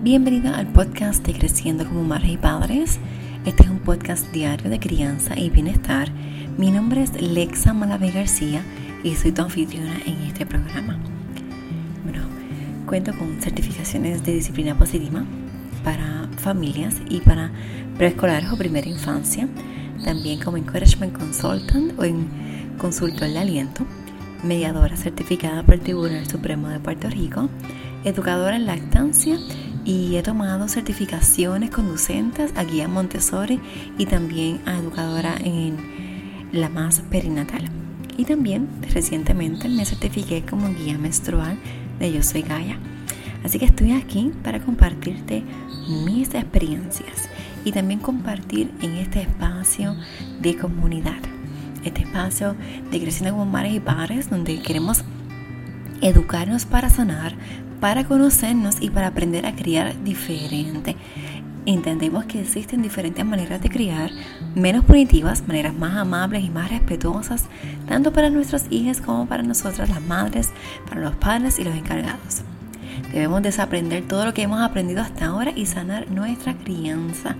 Bienvenida al podcast de Creciendo como Madres y Padres. Este es un podcast diario de crianza y bienestar. Mi nombre es Lexa Malave García y soy tu anfitriona en este programa. Bueno, cuento con certificaciones de disciplina positiva para familias y para preescolares o primera infancia. También como Encouragement Consultant o en consultor de aliento. Mediadora certificada por el Tribunal Supremo de Puerto Rico. Educadora en lactancia y he tomado certificaciones conducentes a guía Montessori y también a educadora en la más perinatal. Y también recientemente me certifiqué como guía menstrual de Yo Soy Gaia. Así que estoy aquí para compartirte mis experiencias y también compartir en este espacio de comunidad. Este espacio de creciendo como madres y padres donde queremos educarnos para sanar, para conocernos y para aprender a criar diferente. Entendemos que existen diferentes maneras de criar, menos punitivas, maneras más amables y más respetuosas, tanto para nuestros hijos como para nosotras las madres, para los padres y los encargados. Debemos desaprender todo lo que hemos aprendido hasta ahora y sanar nuestra crianza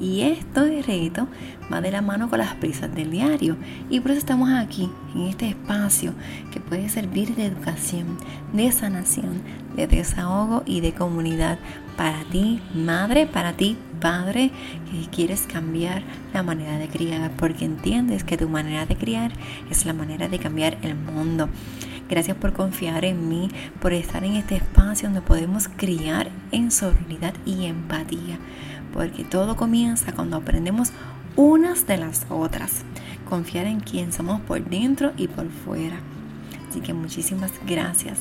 y esto de reto va de la mano con las prisas del diario. Y por eso estamos aquí, en este espacio que puede servir de educación, de sanación, de desahogo y de comunidad para ti, madre, para ti, padre, que quieres cambiar la manera de criar, porque entiendes que tu manera de criar es la manera de cambiar el mundo. Gracias por confiar en mí, por estar en este espacio donde podemos criar en solidaridad y empatía porque todo comienza cuando aprendemos unas de las otras. Confiar en quien somos por dentro y por fuera. Así que muchísimas gracias.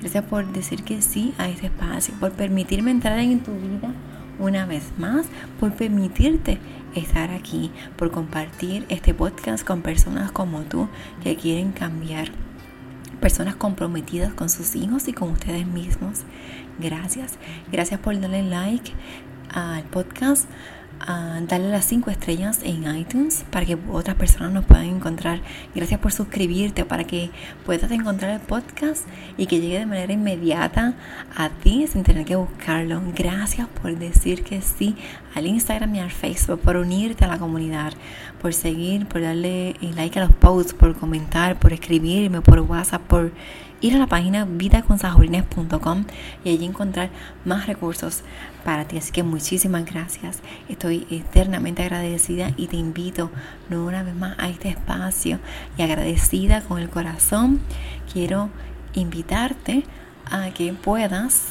Gracias por decir que sí a este espacio, por permitirme entrar en tu vida una vez más, por permitirte estar aquí, por compartir este podcast con personas como tú que quieren cambiar. Personas comprometidas con sus hijos y con ustedes mismos. Gracias. Gracias por darle like, al podcast, a darle las 5 estrellas en iTunes para que otras personas nos puedan encontrar. Gracias por suscribirte para que puedas encontrar el podcast y que llegue de manera inmediata a ti sin tener que buscarlo. Gracias por decir que sí al Instagram y al Facebook, por unirte a la comunidad, por seguir, por darle like a los posts, por comentar, por escribirme por WhatsApp, por ir a la página vidaconsajorines.com y allí encontrar más recursos para ti. Así que muchísimas gracias. Estoy eternamente agradecida y te invito no una vez más a este espacio y agradecida con el corazón. Quiero invitarte a que puedas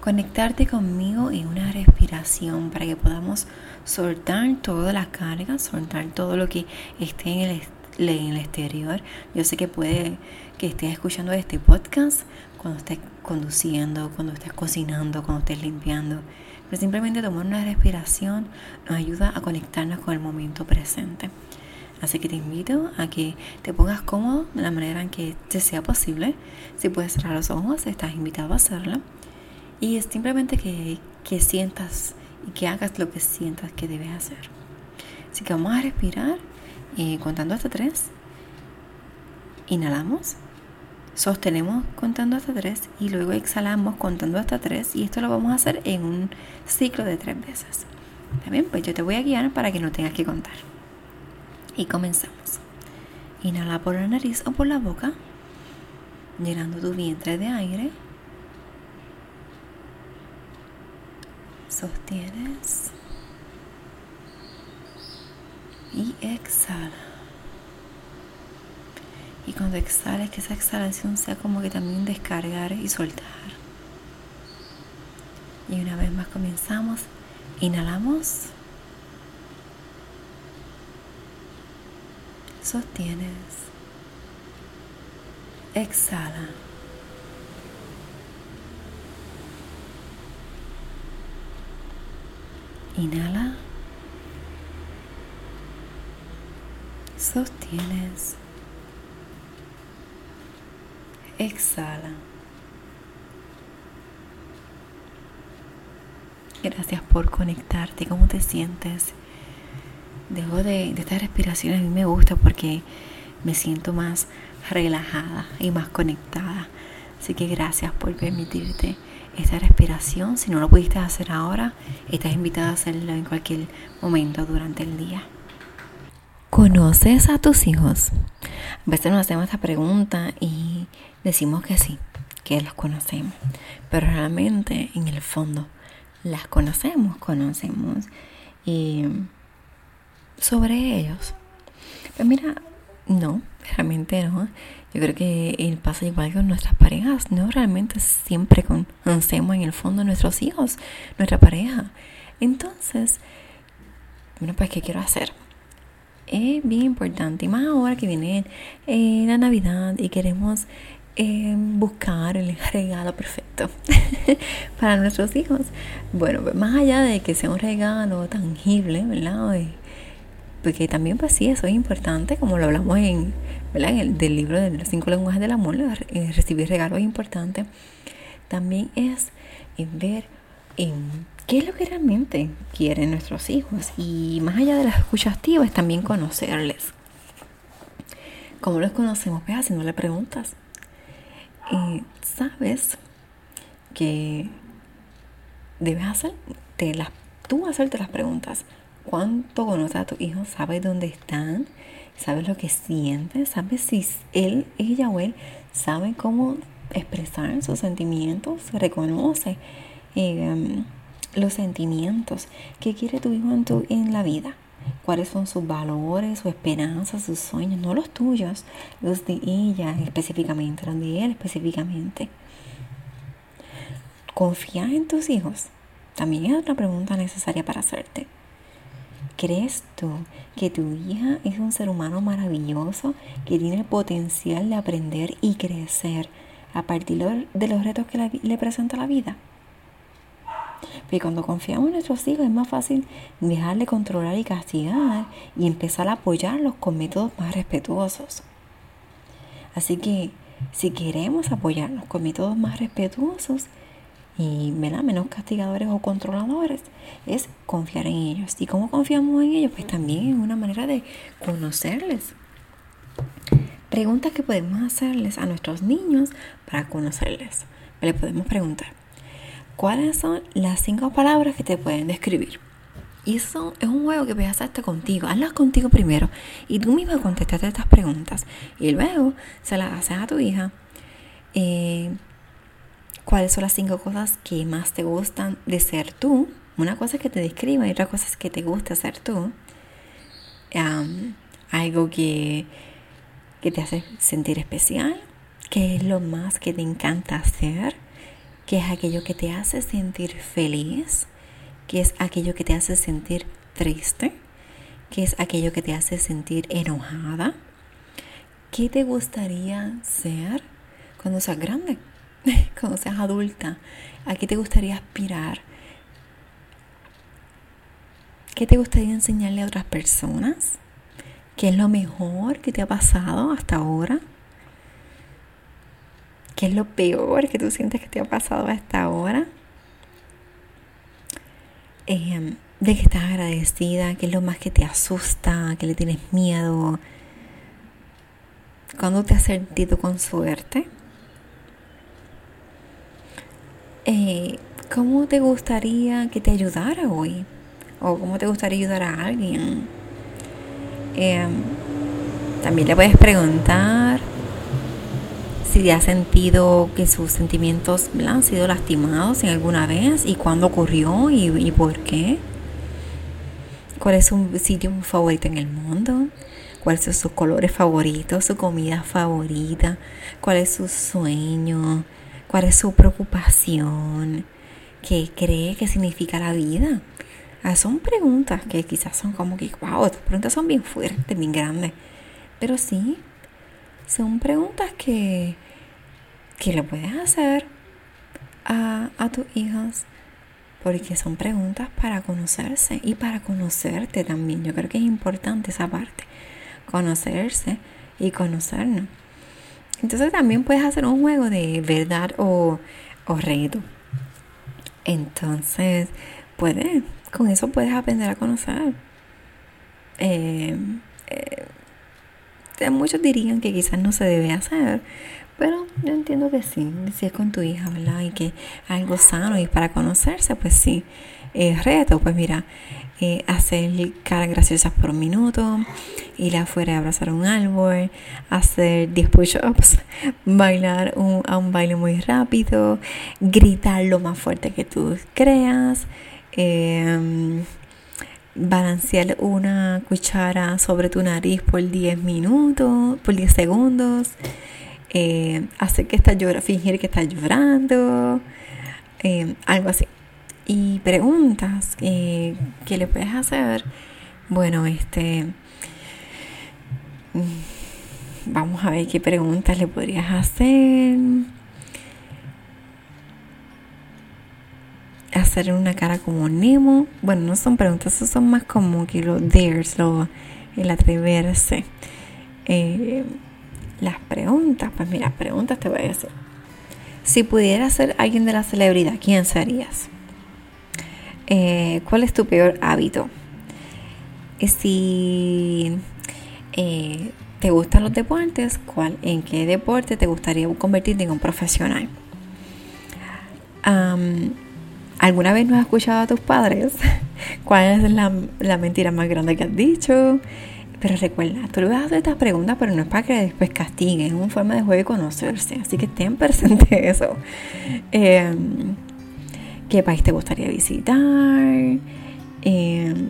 conectarte conmigo en una respiración para que podamos soltar toda la carga, soltar todo lo que esté en el en el exterior. Yo sé que puede que estés escuchando este podcast cuando estés conduciendo, cuando estés cocinando, cuando estés limpiando. Pero simplemente tomar una respiración nos ayuda a conectarnos con el momento presente. Así que te invito a que te pongas cómodo de la manera en que te sea posible. Si puedes cerrar los ojos, estás invitado a hacerlo. Y es simplemente que, que sientas y que hagas lo que sientas que debes hacer. Así que vamos a respirar y contando hasta tres. Inhalamos, sostenemos contando hasta tres y luego exhalamos contando hasta tres y esto lo vamos a hacer en un ciclo de tres veces. ¿Está bien? Pues yo te voy a guiar para que no tengas que contar. Y comenzamos. Inhala por la nariz o por la boca, llenando tu vientre de aire. Sostienes y exhala. Y cuando exhales, que esa exhalación sea como que también descargar y soltar. Y una vez más comenzamos. Inhalamos. Sostienes. Exhala. Inhala. Sostienes. Exhala. Gracias por conectarte. ¿Cómo te sientes? Dejo de, de estas respiraciones. A mí me gusta porque me siento más relajada y más conectada. Así que gracias por permitirte esta respiración. Si no lo pudiste hacer ahora, estás invitada a hacerlo en cualquier momento durante el día. ¿Conoces a tus hijos? A veces nos hacemos esta pregunta y decimos que sí, que los conocemos. Pero realmente, en el fondo, las conocemos, conocemos y sobre ellos. Pues mira, no, realmente no. Yo creo que pasa igual con nuestras parejas, ¿no? Realmente siempre conocemos en el fondo nuestros hijos, nuestra pareja. Entonces, bueno, pues, ¿qué quiero hacer? Es bien importante, y más ahora que viene eh, la Navidad y queremos eh, buscar el regalo perfecto para nuestros hijos. Bueno, pues, más allá de que sea un regalo tangible, ¿verdad? porque también pues sí, eso es importante, como lo hablamos en, el del libro de los cinco lenguajes del amor, eh, recibir regalos es importante. También es ver en qué es lo que realmente quieren nuestros hijos y más allá de las escuchas activas, también conocerles. ¿Cómo los conocemos? Pues haciéndole preguntas. Y sabes que debes hacer las, tú hacerte las preguntas cuánto conoces a tu hijo, sabes dónde están, sabes lo que sienten, sabes si él, ella o él sabe cómo expresar sus sentimientos, reconoce em, los sentimientos que quiere tu hijo en, tu, en la vida. Cuáles son sus valores, sus esperanzas, sus sueños, no los tuyos, los de ella específicamente, los de él específicamente. ¿Confías en tus hijos? También es otra pregunta necesaria para hacerte. ¿Crees tú que tu hija es un ser humano maravilloso que tiene el potencial de aprender y crecer a partir de los retos que le presenta la vida? Porque cuando confiamos en nuestros hijos es más fácil dejarle controlar y castigar y empezar a apoyarlos con métodos más respetuosos. Así que si queremos apoyarlos con métodos más respetuosos, y menos castigadores o controladores, es confiar en ellos. ¿Y cómo confiamos en ellos? Pues también es una manera de conocerles. Preguntas que podemos hacerles a nuestros niños para conocerles. Le podemos preguntar, ¿cuáles son las cinco palabras que te pueden describir? Y eso es un juego que puedes hacerte contigo. Hazlas contigo primero y tú mismo contestate estas preguntas. Y luego se las haces a tu hija. Eh, cuáles son las cinco cosas que más te gustan de ser tú. Una cosa es que te describa y otra cosa es que te gusta ser tú. algo que, que te hace sentir especial, que es lo más que te encanta hacer, que es aquello que te hace sentir feliz, que es aquello que te hace sentir triste, que es aquello que te hace sentir enojada. ¿Qué te gustaría ser cuando seas grande? cuando seas adulta, ¿a qué te gustaría aspirar? ¿Qué te gustaría enseñarle a otras personas? ¿Qué es lo mejor que te ha pasado hasta ahora? ¿Qué es lo peor que tú sientes que te ha pasado hasta ahora? Em, de que estás agradecida, qué es lo más que te asusta, que le tienes miedo. ¿Cuándo te has sentido con suerte? Eh, ¿cómo te gustaría que te ayudara hoy? ¿O cómo te gustaría ayudar a alguien? Em, también le puedes preguntar si ha sentido que sus sentimientos han sido lastimados en alguna vez y cuándo ocurrió y, por qué. ¿Cuál es su sitio favorito en el mundo? ¿Cuáles son sus colores favoritos? ¿Su comida favorita? ¿Cuál es su sueño? cuál es su preocupación, qué cree que significa la vida. Ah, son preguntas que quizás son como que, wow, estas preguntas son bien fuertes, bien grandes. Pero sí, son preguntas que, que le puedes hacer a, a tus hijos porque son preguntas para conocerse y para conocerte también. Yo creo que es importante esa parte, conocerse y conocernos. Entonces también puedes hacer un juego de verdad o, reto. Entonces, puedes, con eso puedes aprender a conocer. Eh, eh, muchos dirían que quizás no se debe hacer, pero yo entiendo que sí, si es con tu hija, ¿verdad? Y que algo sano y para conocerse, pues sí. Eh, reto, pues mira, eh, hacer caras graciosas por un minuto, ir afuera a abrazar un árbol, hacer 10 push-ups, bailar un, a un baile muy rápido, gritar lo más fuerte que tú creas, em, balancear una cuchara sobre tu nariz por 10 minutos, por 10 segundos, eh, hacer que estás llorando, fingir que estás llorando, em, algo así y preguntas que le puedes hacer. Bueno, este. Mm, vamos a ver qué preguntas le podrías hacer. Hacer una cara como Nemo. Bueno, no son preguntas, son más como que los dares, lo, el atreverse. Eh, las preguntas, pues mira, preguntas te voy a decir. Si pudieras ser alguien de la celebridad, ¿quién serías? Eh, ¿cuál es tu peor hábito? Si eh, te gustan los deportes, ¿cuál, ¿en qué deporte te gustaría convertirte en un profesional? ¿Alguna vez no has escuchado a tus padres? ¿Cuál es la, mentira más grande que has dicho? Pero recuerda, tú le vas a hacer estas preguntas, pero no es para que después castiguen, es una forma de juego y conocerse. Así que ten presente eso. Eh, qué país te gustaría visitar, em,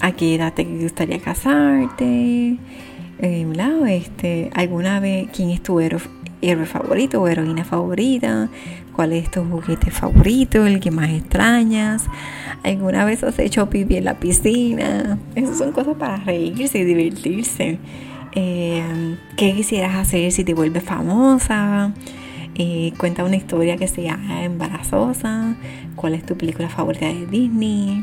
a qué edad te gustaría casarte, eh, este, alguna vez quién es tu héroe, favorito o heroína favorita, cuál es tu juguete favorito, el que más extrañas, alguna vez has hecho pipí en la piscina, esas son cosas para reírse y divertirse. Em, ¿Qué quisieras hacer si te vuelves famosa? Eh, cuenta una historia que sea embarazosa, cuál es tu película favorita de Disney,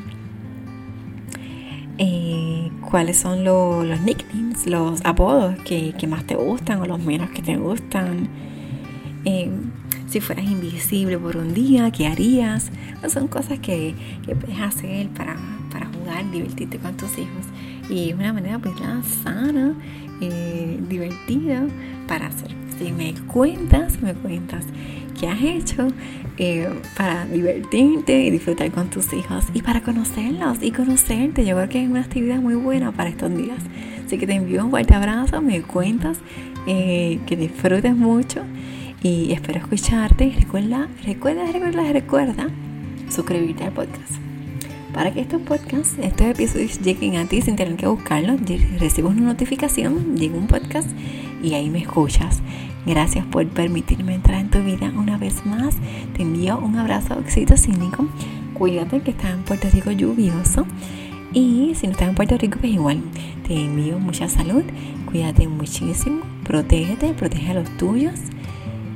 eh, cuáles son los nicknames, los apodos que, más te gustan o los menos que te gustan. Eh, si fueras invisible por un día, ¿qué harías? son cosas que, puedes hacer para, jugar, divertirte con tus hijos. Y es una manera pues sana, divertida para hacer si me cuentas, me cuentas qué has hecho eh, para divertirte y disfrutar con tus hijos y para conocerlos y conocerte. Yo creo que es una actividad muy buena para estos días. Así que te envío un fuerte abrazo, me cuentas eh, que disfrutes mucho y espero escucharte. Recuerda, recuerda, recuerda, recuerda suscribirte al podcast. Para que estos podcasts, estos episodios lleguen a ti sin tener que buscarlos, recibes una notificación, llega un podcast y ahí me escuchas. Gracias por permitirme entrar en tu vida una vez más. Te envío un abrazo oxitocínico. Cuídate que estás en Puerto Rico lluvioso. Y si no estás en Puerto Rico, pues igual te envío mucha salud. Cuídate muchísimo. Protégete, protege a los tuyos.